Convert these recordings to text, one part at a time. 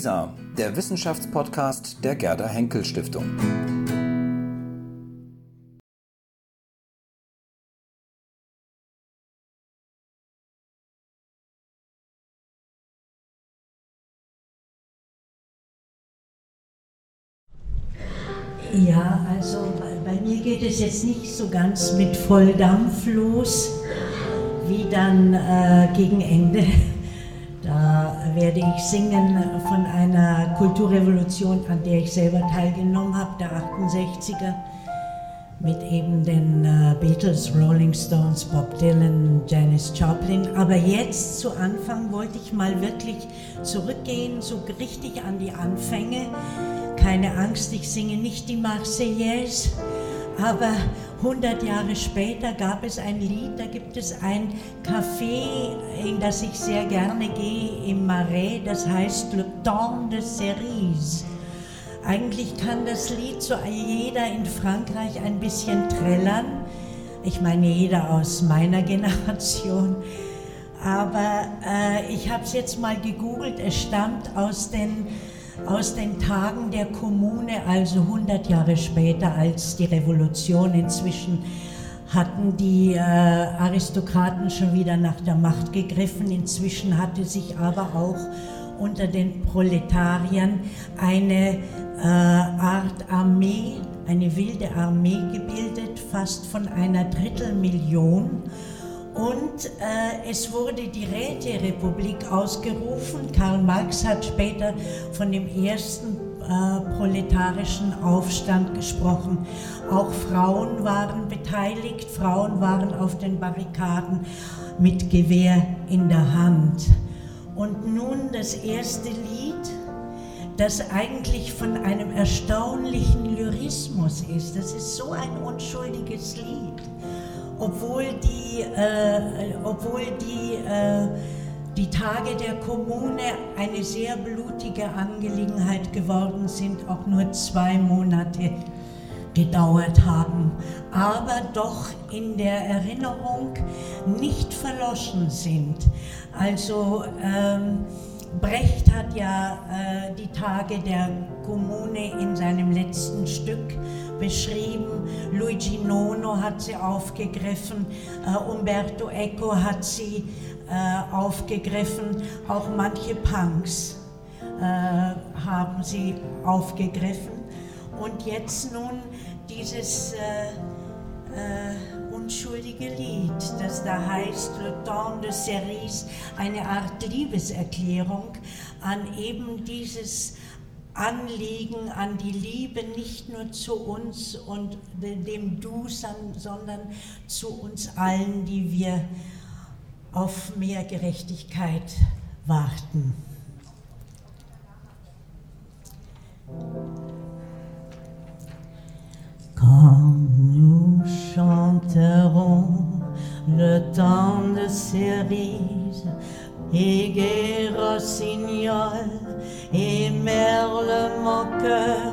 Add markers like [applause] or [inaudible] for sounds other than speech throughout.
WISA, der Wissenschaftspodcast der Gerda Henkel Stiftung. Ja, also bei mir geht es jetzt nicht so ganz mit Volldampf los, wie dann äh, gegen Ende. Da werde ich singen von einer Kulturrevolution, an der ich selber teilgenommen habe, der 68er, mit eben den äh, Beatles, Rolling Stones, Bob Dylan, Janis Joplin. Aber jetzt zu Anfang wollte ich mal wirklich zurückgehen, so richtig an die Anfänge keine Angst, ich singe nicht die Marseillaise, aber 100 Jahre später gab es ein Lied, da gibt es ein Café, in das ich sehr gerne gehe, im Marais, das heißt Le Temps de Cerise. Eigentlich kann das Lied so jeder in Frankreich ein bisschen trällern. Ich meine, jeder aus meiner [laughs] Generation. Aber äh, ich habe es jetzt mal gegoogelt. Es stammt aus den aus den Tagen der Kommune, also 100 Jahre später als die Revolution. Inzwischen hatten die äh, Aristokraten schon wieder nach der Macht gegriffen. Inzwischen hatte sich aber auch unter den Proletariern eine äh, Art Armee, eine wilde Armee gebildet, fast von einer Drittelmillion. Und äh, es wurde die Räterepublik ausgerufen. Karl Marx hat später von dem ersten äh, proletarischen Aufstand gesprochen. Auch Frauen waren beteiligt, Frauen waren auf den Barrikaden mit Gewehr in der Hand. Und nun das erste Lied, das eigentlich von einem erstaunlichen Lyrismus ist. Das ist so ein unschuldiges Lied obwohl die, äh, obwohl die, äh, die Tage der Kommune eine sehr blutige Angelegenheit geworden sind, auch nur zwei Monate gedauert haben, aber doch in der Erinnerung nicht verloschen sind. Also ähm, Brecht hat ja äh, die Tage der Kommune in seinem letzten Stück beschrieben. Luigi Nono hat sie aufgegriffen, äh, Umberto Eco hat sie äh, aufgegriffen, auch manche Punks äh, haben sie aufgegriffen. Und jetzt nun dieses äh, äh, unschuldige Lied, das da heißt Le Temps de Cerise, eine Art Liebeserklärung an eben dieses Anliegen an die Liebe nicht nur zu uns und dem Du, sondern zu uns allen, die wir auf mehr Gerechtigkeit warten. Quand nous chanterons le temps de cerises et rossignol et Merle moqueur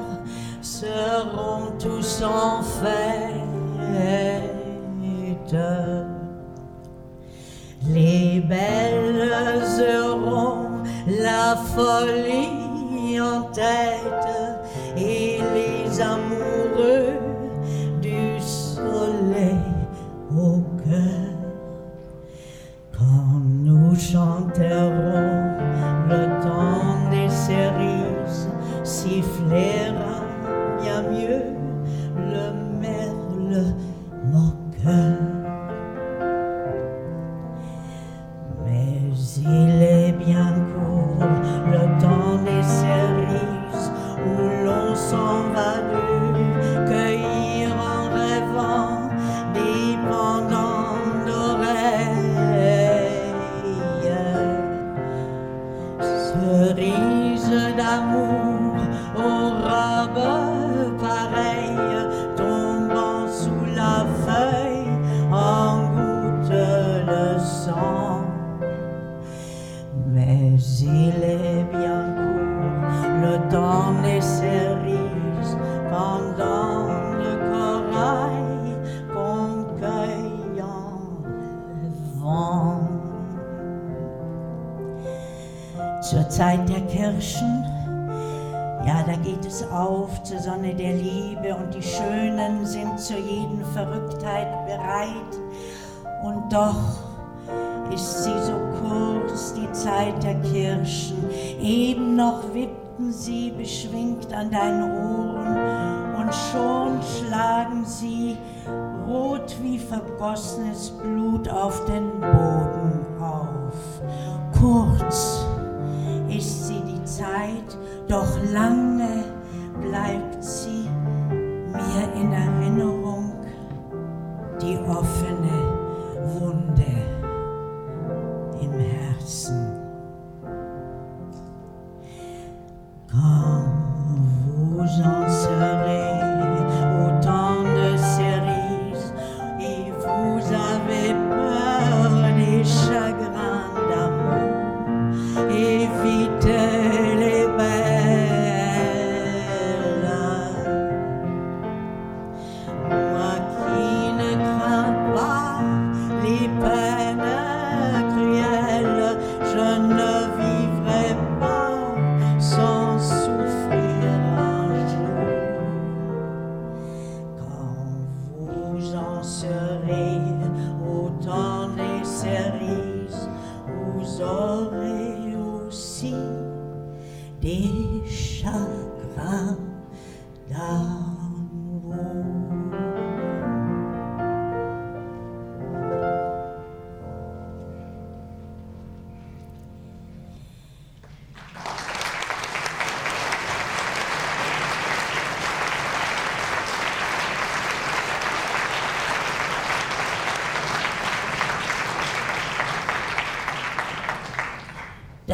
seront tous en fête. Les belles auront la folie en tête et les amoureux du soleil au cœur. Quand nous chanterons Eben noch wippten sie beschwingt an deinen Ohren und schon schlagen sie rot wie vergossenes Blut auf den Boden auf. Kurz ist sie die Zeit, doch lange bleibt sie mir in Erinnerung, die offene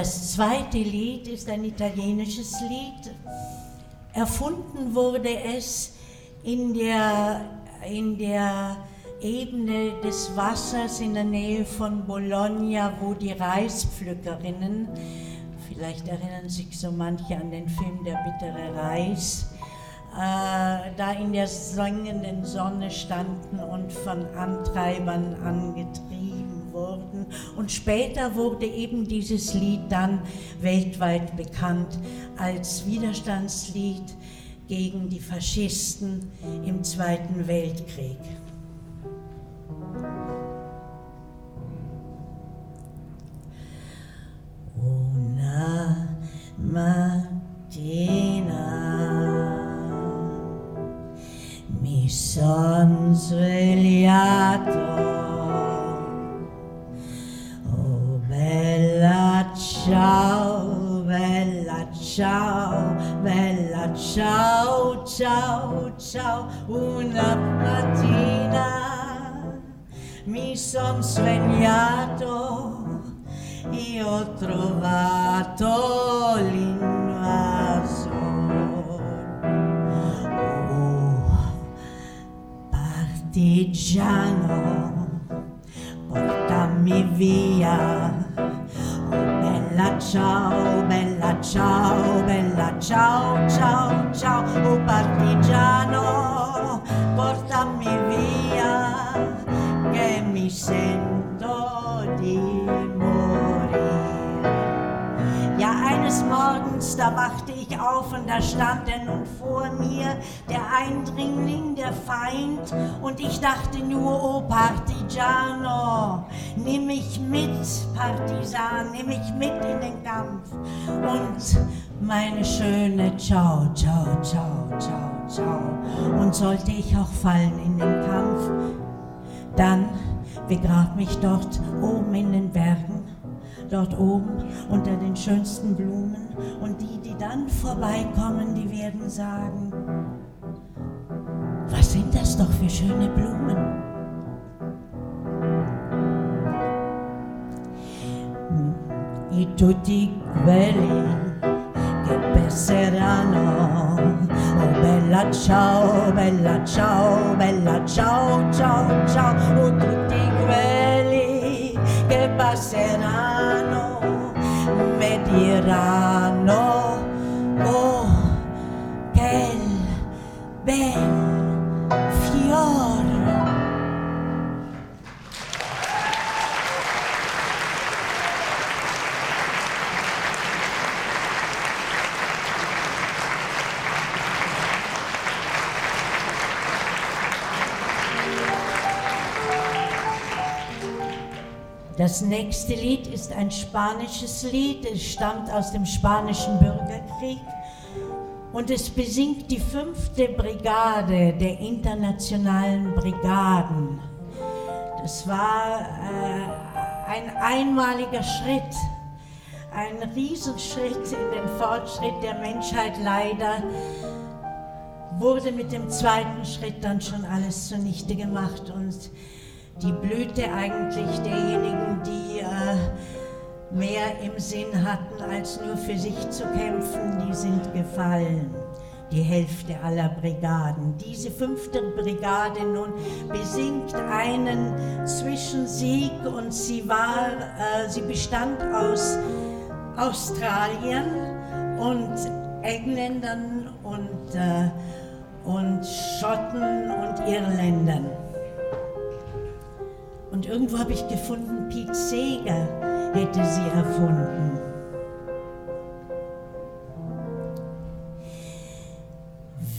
Das zweite Lied ist ein italienisches Lied. Erfunden wurde es in der, in der Ebene des Wassers in der Nähe von Bologna, wo die Reispflückerinnen, vielleicht erinnern sich so manche an den Film Der bittere Reis, äh, da in der sengenden Sonne standen und von Antreibern angetrieben wurden. Und später wurde eben dieses Lied dann weltweit bekannt als Widerstandslied gegen die Faschisten im Zweiten Weltkrieg. Trovato l'invasore. Oh, partigiano, portami via. Oh, bella ciao, bella ciao, bella ciao, ciao, ciao. Oh, partigiano, portami via, che mi sento Da wachte ich auf und da stand er nun vor mir, der Eindringling, der Feind, und ich dachte nur, oh Partigiano, nimm mich mit, Partisan, nimm mich mit in den Kampf. Und meine schöne Ciao, ciao, ciao, ciao, ciao. Und sollte ich auch fallen in den Kampf, dann begrab mich dort oben in den Bergen dort oben unter den schönsten Blumen. Und die, die dann vorbeikommen, die werden sagen, was sind das doch für schöne Blumen? E tutti quelli che passeranno, oh bella ciao, bella ciao, bella ciao, ciao, ciao, oh tutti quelli che passeranno irá. Das nächste Lied ist ein spanisches Lied, es stammt aus dem spanischen Bürgerkrieg. Und es besingt die fünfte Brigade der internationalen Brigaden. Das war äh, ein einmaliger Schritt, ein Riesenschritt in den Fortschritt der Menschheit. Leider wurde mit dem zweiten Schritt dann schon alles zunichte gemacht. Und die Blüte eigentlich derjenigen, die äh, mehr im Sinn hatten, als nur für sich zu kämpfen, die sind gefallen. Die Hälfte aller Brigaden. Diese fünfte Brigade nun besingt einen Zwischensieg und sie war, äh, sie bestand aus Australien und Engländern und, äh, und Schotten und Irländern. Und irgendwo habe ich gefunden, Pete Seeger hätte sie erfunden.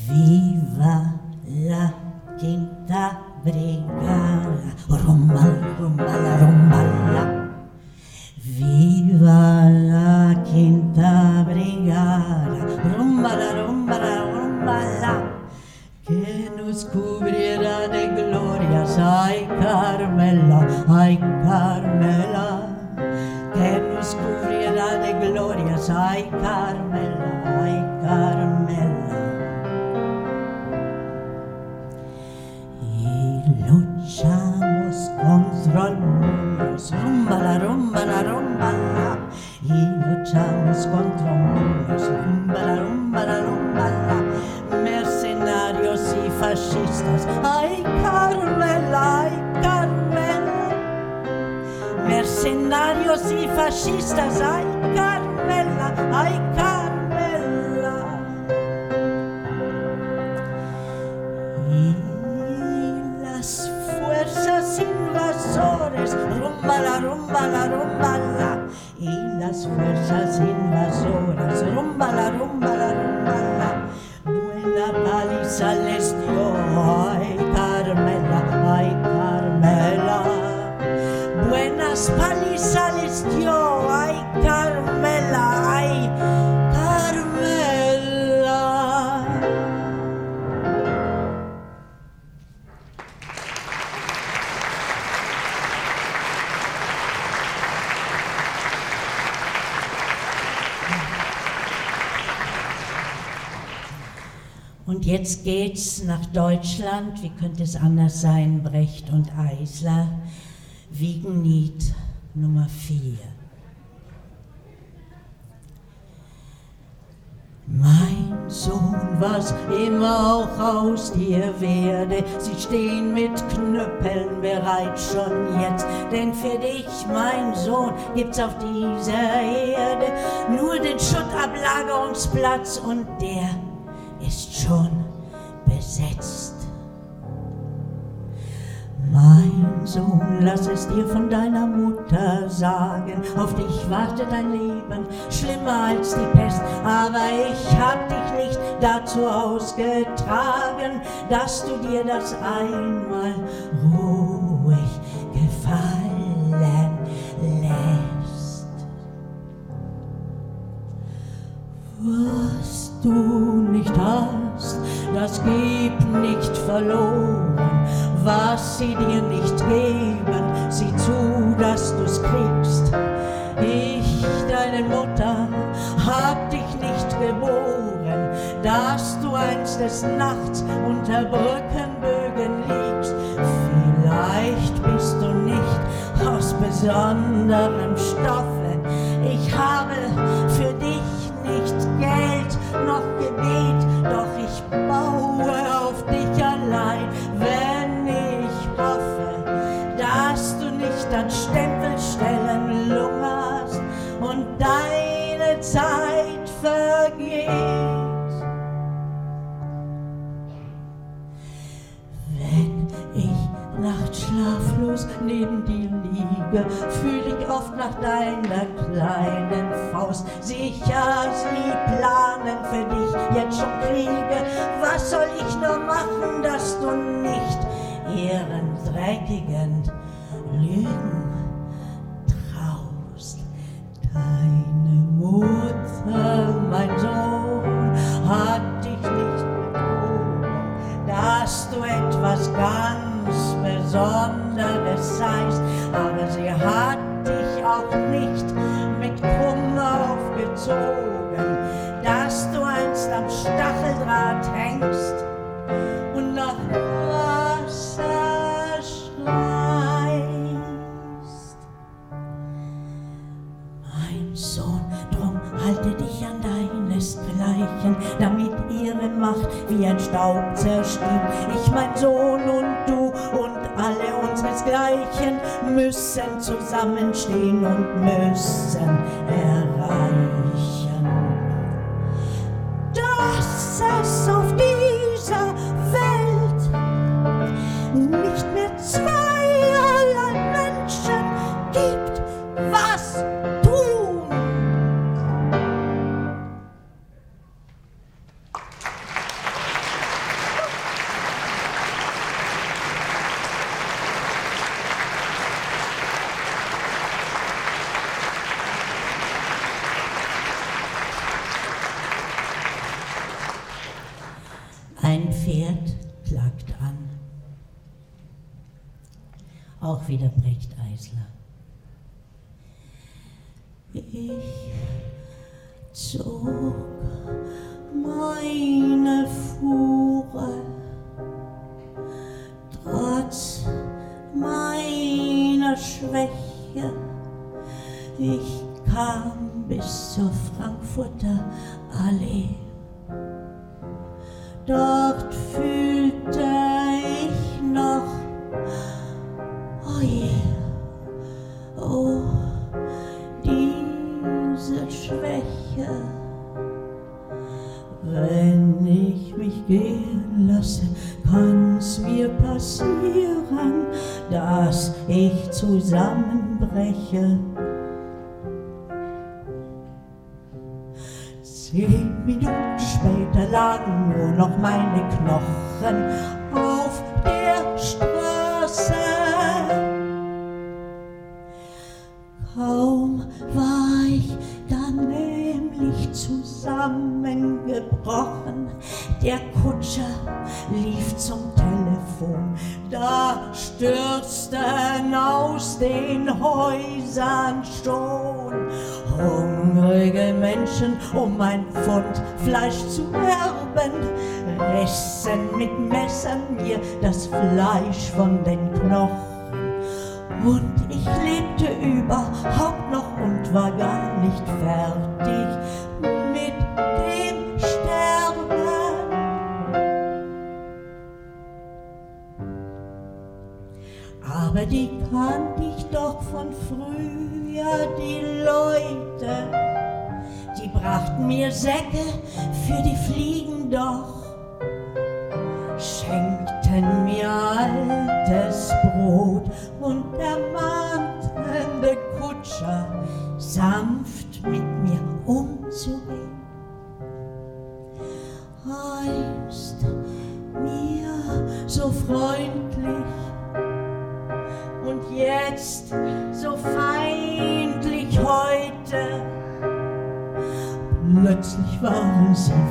Viva la quinta brigada, rumbala, rumbala, rumbala. Viva la quinta brigada, rumbala, rumbala, rumbala. que nos cubrirá de ay Carmela, ay Carmela, que nos cubrirá de glorias, ay Carmela, ay Carmela. Y luchamos contra el mundo, rumbala, rumbala, rumbala, y luchamos contra el mundo, rumbala, rumbala, rumbala mercenarios y fascistas. Ay, Carmela, Y fascistas. Ay, Carmela, ay, Carmela. Y las fuerzas invasores, rumbala, rumbala, rumbala. Y las fuerzas invasoras, rumbala, rumbala, rumbala Palizas les dio, ay Carmela, ay Carmela. Und jetzt geht's nach Deutschland. Wie könnte es anders sein? Brecht und Eisler. Wiegenlied Nummer 4. Mein Sohn, was immer auch aus dir werde, sie stehen mit Knüppeln bereit schon jetzt. Denn für dich, mein Sohn, gibt's auf dieser Erde nur den Schuttablagerungsplatz und der ist schon besetzt. Mein Sohn, lass es dir von deiner Mutter sagen, auf dich wartet ein Leben schlimmer als die Pest, aber ich hab dich nicht dazu ausgetragen, dass du dir das einmal ruhig gefallen lässt. Was du nicht hast, das gib nicht verloren. Was sie dir nicht geben, sieh zu, dass du's kriegst. Ich, deine Mutter, hab dich nicht geboren, dass du einst des Nachts unter Brückenbögen liegst. Vielleicht bist du nicht aus besonderem Stoffe. Ich habe für dich nicht Geld noch Gebet, liege, fühl ich oft nach deiner kleinen Faust. Sicher, sie planen für dich jetzt schon Kriege. Was soll ich nur machen, dass du nicht ihren dreckigen Lügen Sohn und du und alle unseresgleichen müssen zusammenstehen und müssen erreichen, meiner Schwäche. Ich kam bis zur Frankfurter Allee. Dort fühlte ich noch, oh je, oh, diese Schwäche. Wenn ich mich gehen lasse, kann's mir passieren, dass ich zusammenbreche. Zehn Minuten später lagen nur noch meine Knochen auf der Straße. Kaum war ich dann nämlich zusammengebrochen, der Kutscher lief zum Telefon, da stürzten aus den Häusern schon. Hungrige Menschen, um ein Pfund Fleisch zu erben, rissen mit Messern mir das Fleisch von den Knochen. Und ich lebte überhaupt noch und war gar nicht fertig Die kannte ich doch von früher, die Leute. Die brachten mir Säcke für die Fliegen doch, schenkten mir altes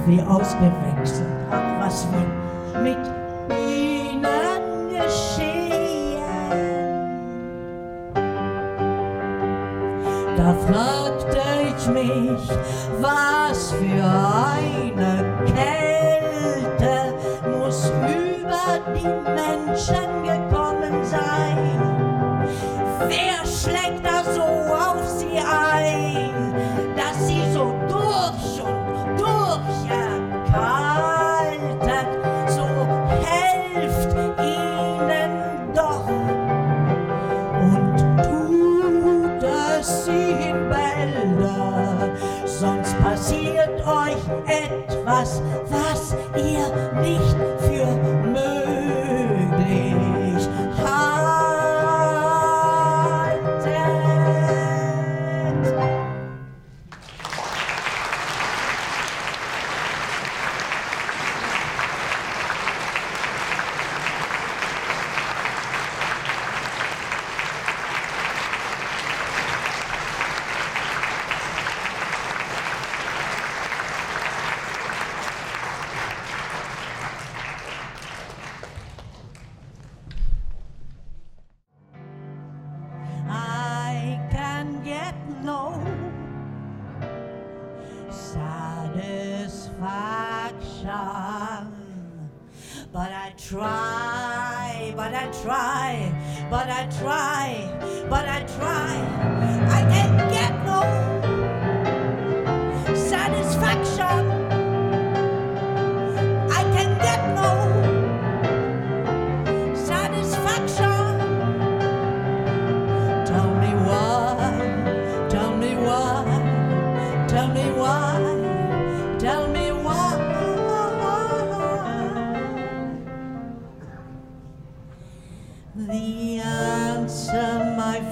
wie ausgewechselt, ach was wird mit ihnen geschehen? Da fragte ich mich, was für eine Kälte muss über die Menschen gekommen sein. Wer schlägt ihr nicht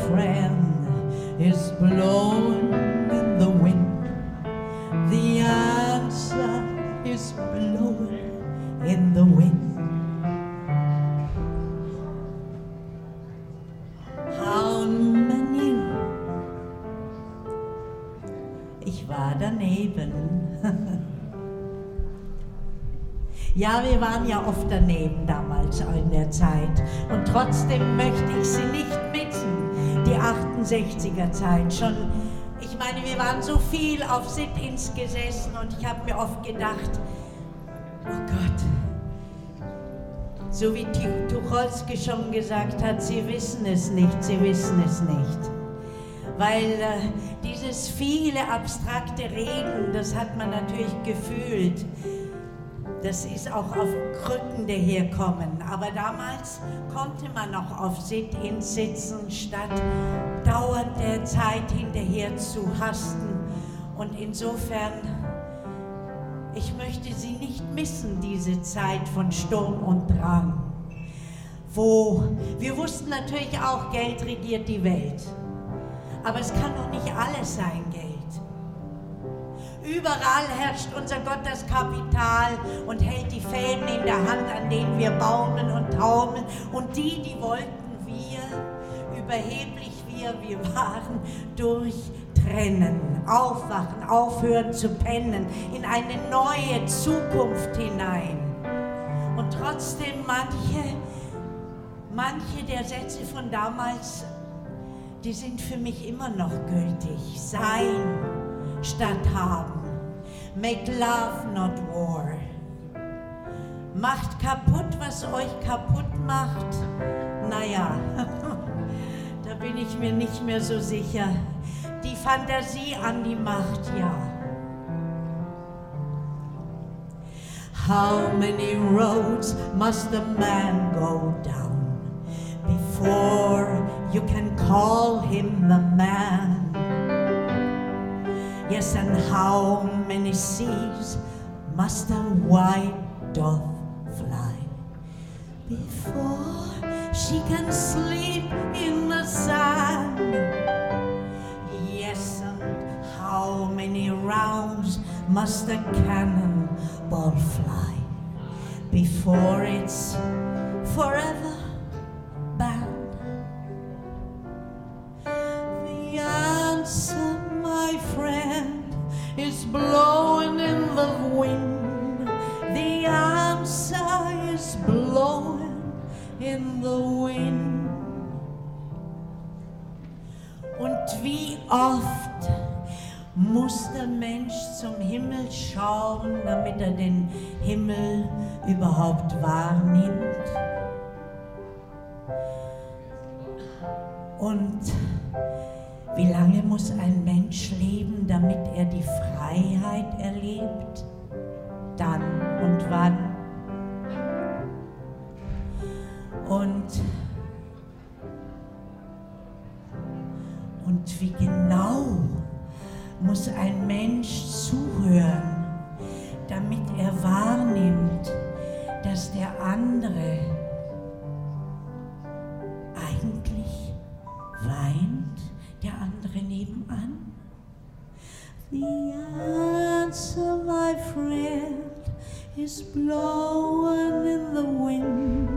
friend, is blowing in the wind. The answer is blowing in the wind. How many? Ich war daneben. [laughs] Ja, wir waren ja oft daneben damals in der Zeit. Und trotzdem möchte ich sie nicht die 68er Zeit. Schon, ich meine, wir waren so viel auf Sit-ins gesessen und ich habe mir oft gedacht, oh Gott, so wie Tucholsky schon gesagt hat, sie wissen es nicht, sie wissen es nicht. Weil äh, dieses viele abstrakte Reden, das hat man natürlich gefühlt. Das ist auch auf Krücken daherkommen. Aber damals konnte man noch auf Sit-ins sitzen, statt dauernd der Zeit hinterher zu hasten. Und insofern, ich möchte sie nicht missen, diese Zeit von Sturm und Drang. Wo wir wussten natürlich auch, Geld regiert die Welt. Aber es kann doch nicht alles sein, Geld. Überall herrscht unser Gott das Kapital und hält die Fäden in der Hand, an denen wir baumeln und taumeln. Und die, die wollten wir, überheblich wir, wir waren, durchtrennen, aufwachen, aufhören zu pennen, in eine neue Zukunft hinein. Und trotzdem manche, manche der Sätze von damals, die sind für mich immer noch gültig. Sein statt haben. Make love, not war. Macht kaputt, was euch kaputt macht. Naja, [laughs] da bin ich mir nicht mehr so sicher. Die Fantasie an die Macht, ja. How many roads must a man go down before you can call him a man? Yes, and how many seas must a white dove fly? Before she can sleep in the sand? Yes, and how many rounds must a cannonball fly? Before it's forever oft muss der Mensch zum Himmel schauen, damit er den Himmel überhaupt wahrnimmt? Und wie lange muss ein Mensch leben, damit er die Freiheit erlebt? Dann und wann? Und, und wie genau muss ein Mensch zuhören, damit er wahrnimmt, dass der andere eigentlich weint, der andere nebenan? The answer, my friend, is blowing in the wind.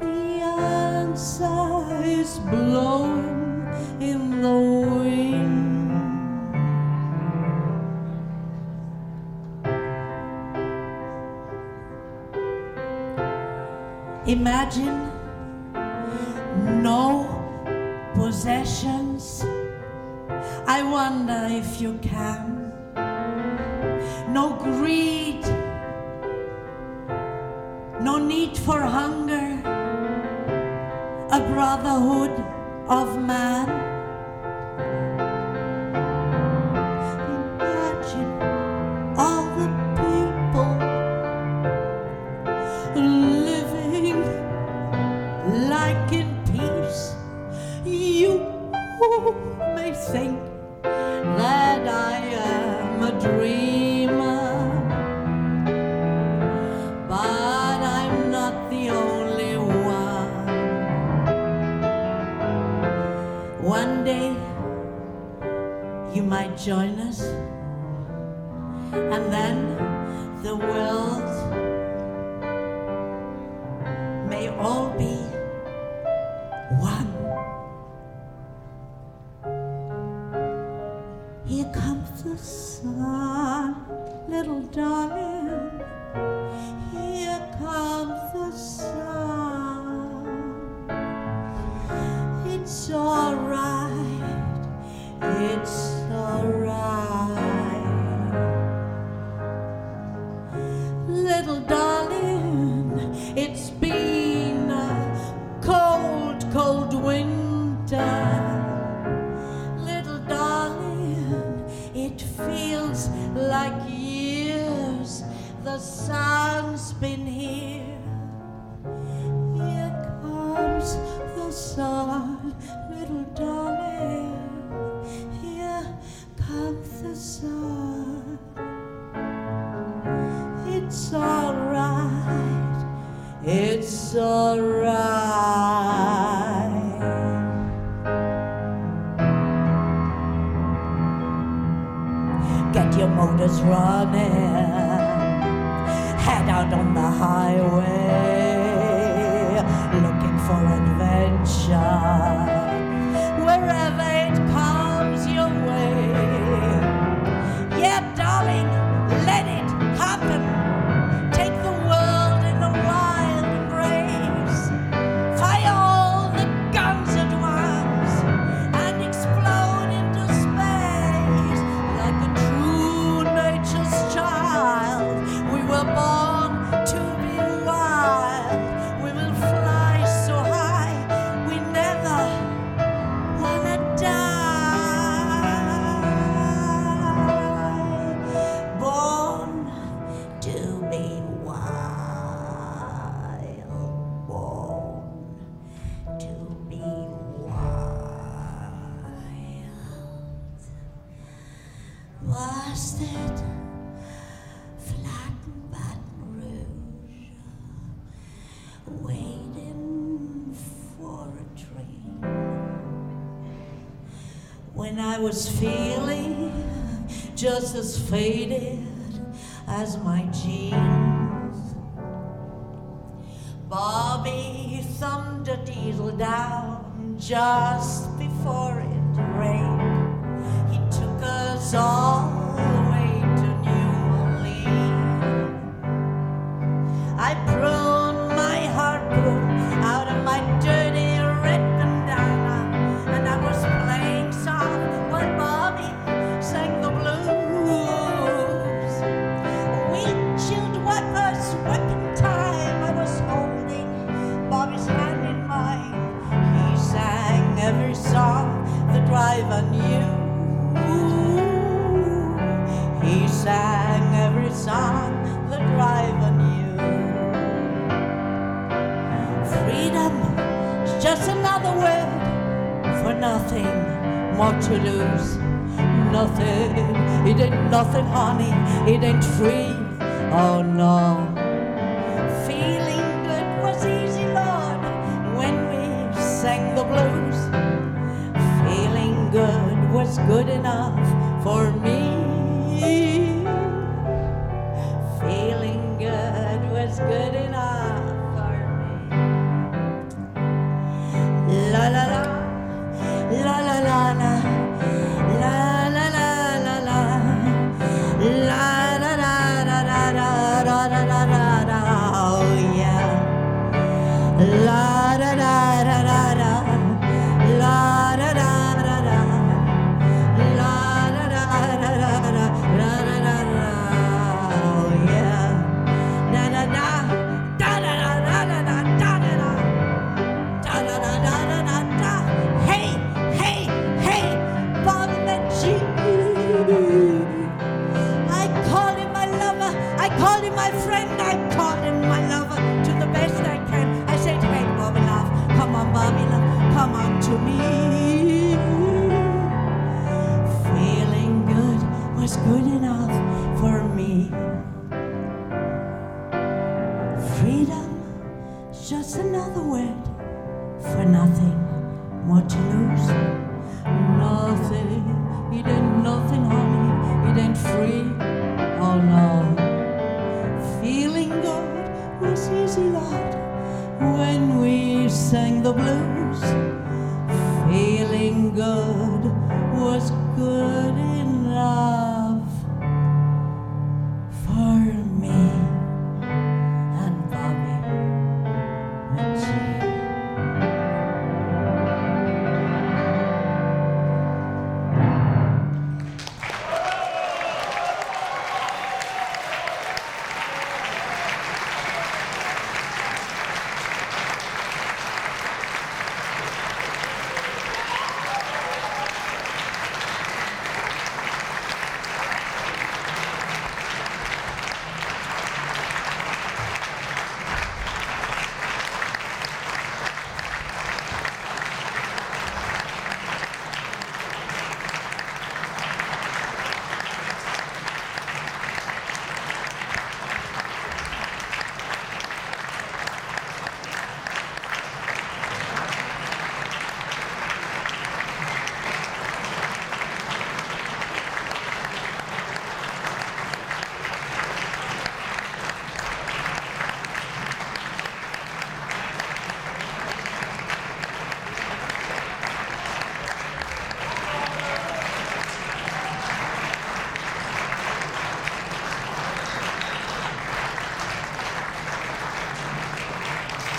The answer is blowing Imagine no possessions. I wonder if you can. No greed, no need for hunger, a brotherhood of man. comes the sun, little darling. Here comes the sun. It's all right. It is running. Head out on the highway, looking for adventure. waiting for a train. When I was feeling just as faded as my jeans, Bobby thumbed a needle down just before just another word for nothing more to lose. Nothing, it ain't nothing, honey, it ain't free. Oh no. Feeling good was easy, Lord, when we sang the blues. Feeling good was good enough for me.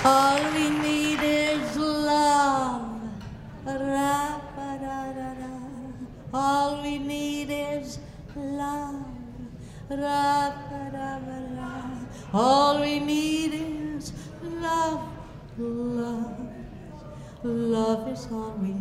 All we need is love. Ra-ba-da-da-da. All we need is love. Ra-ba-da-ba-da. All we need is love. Love. Love is all we.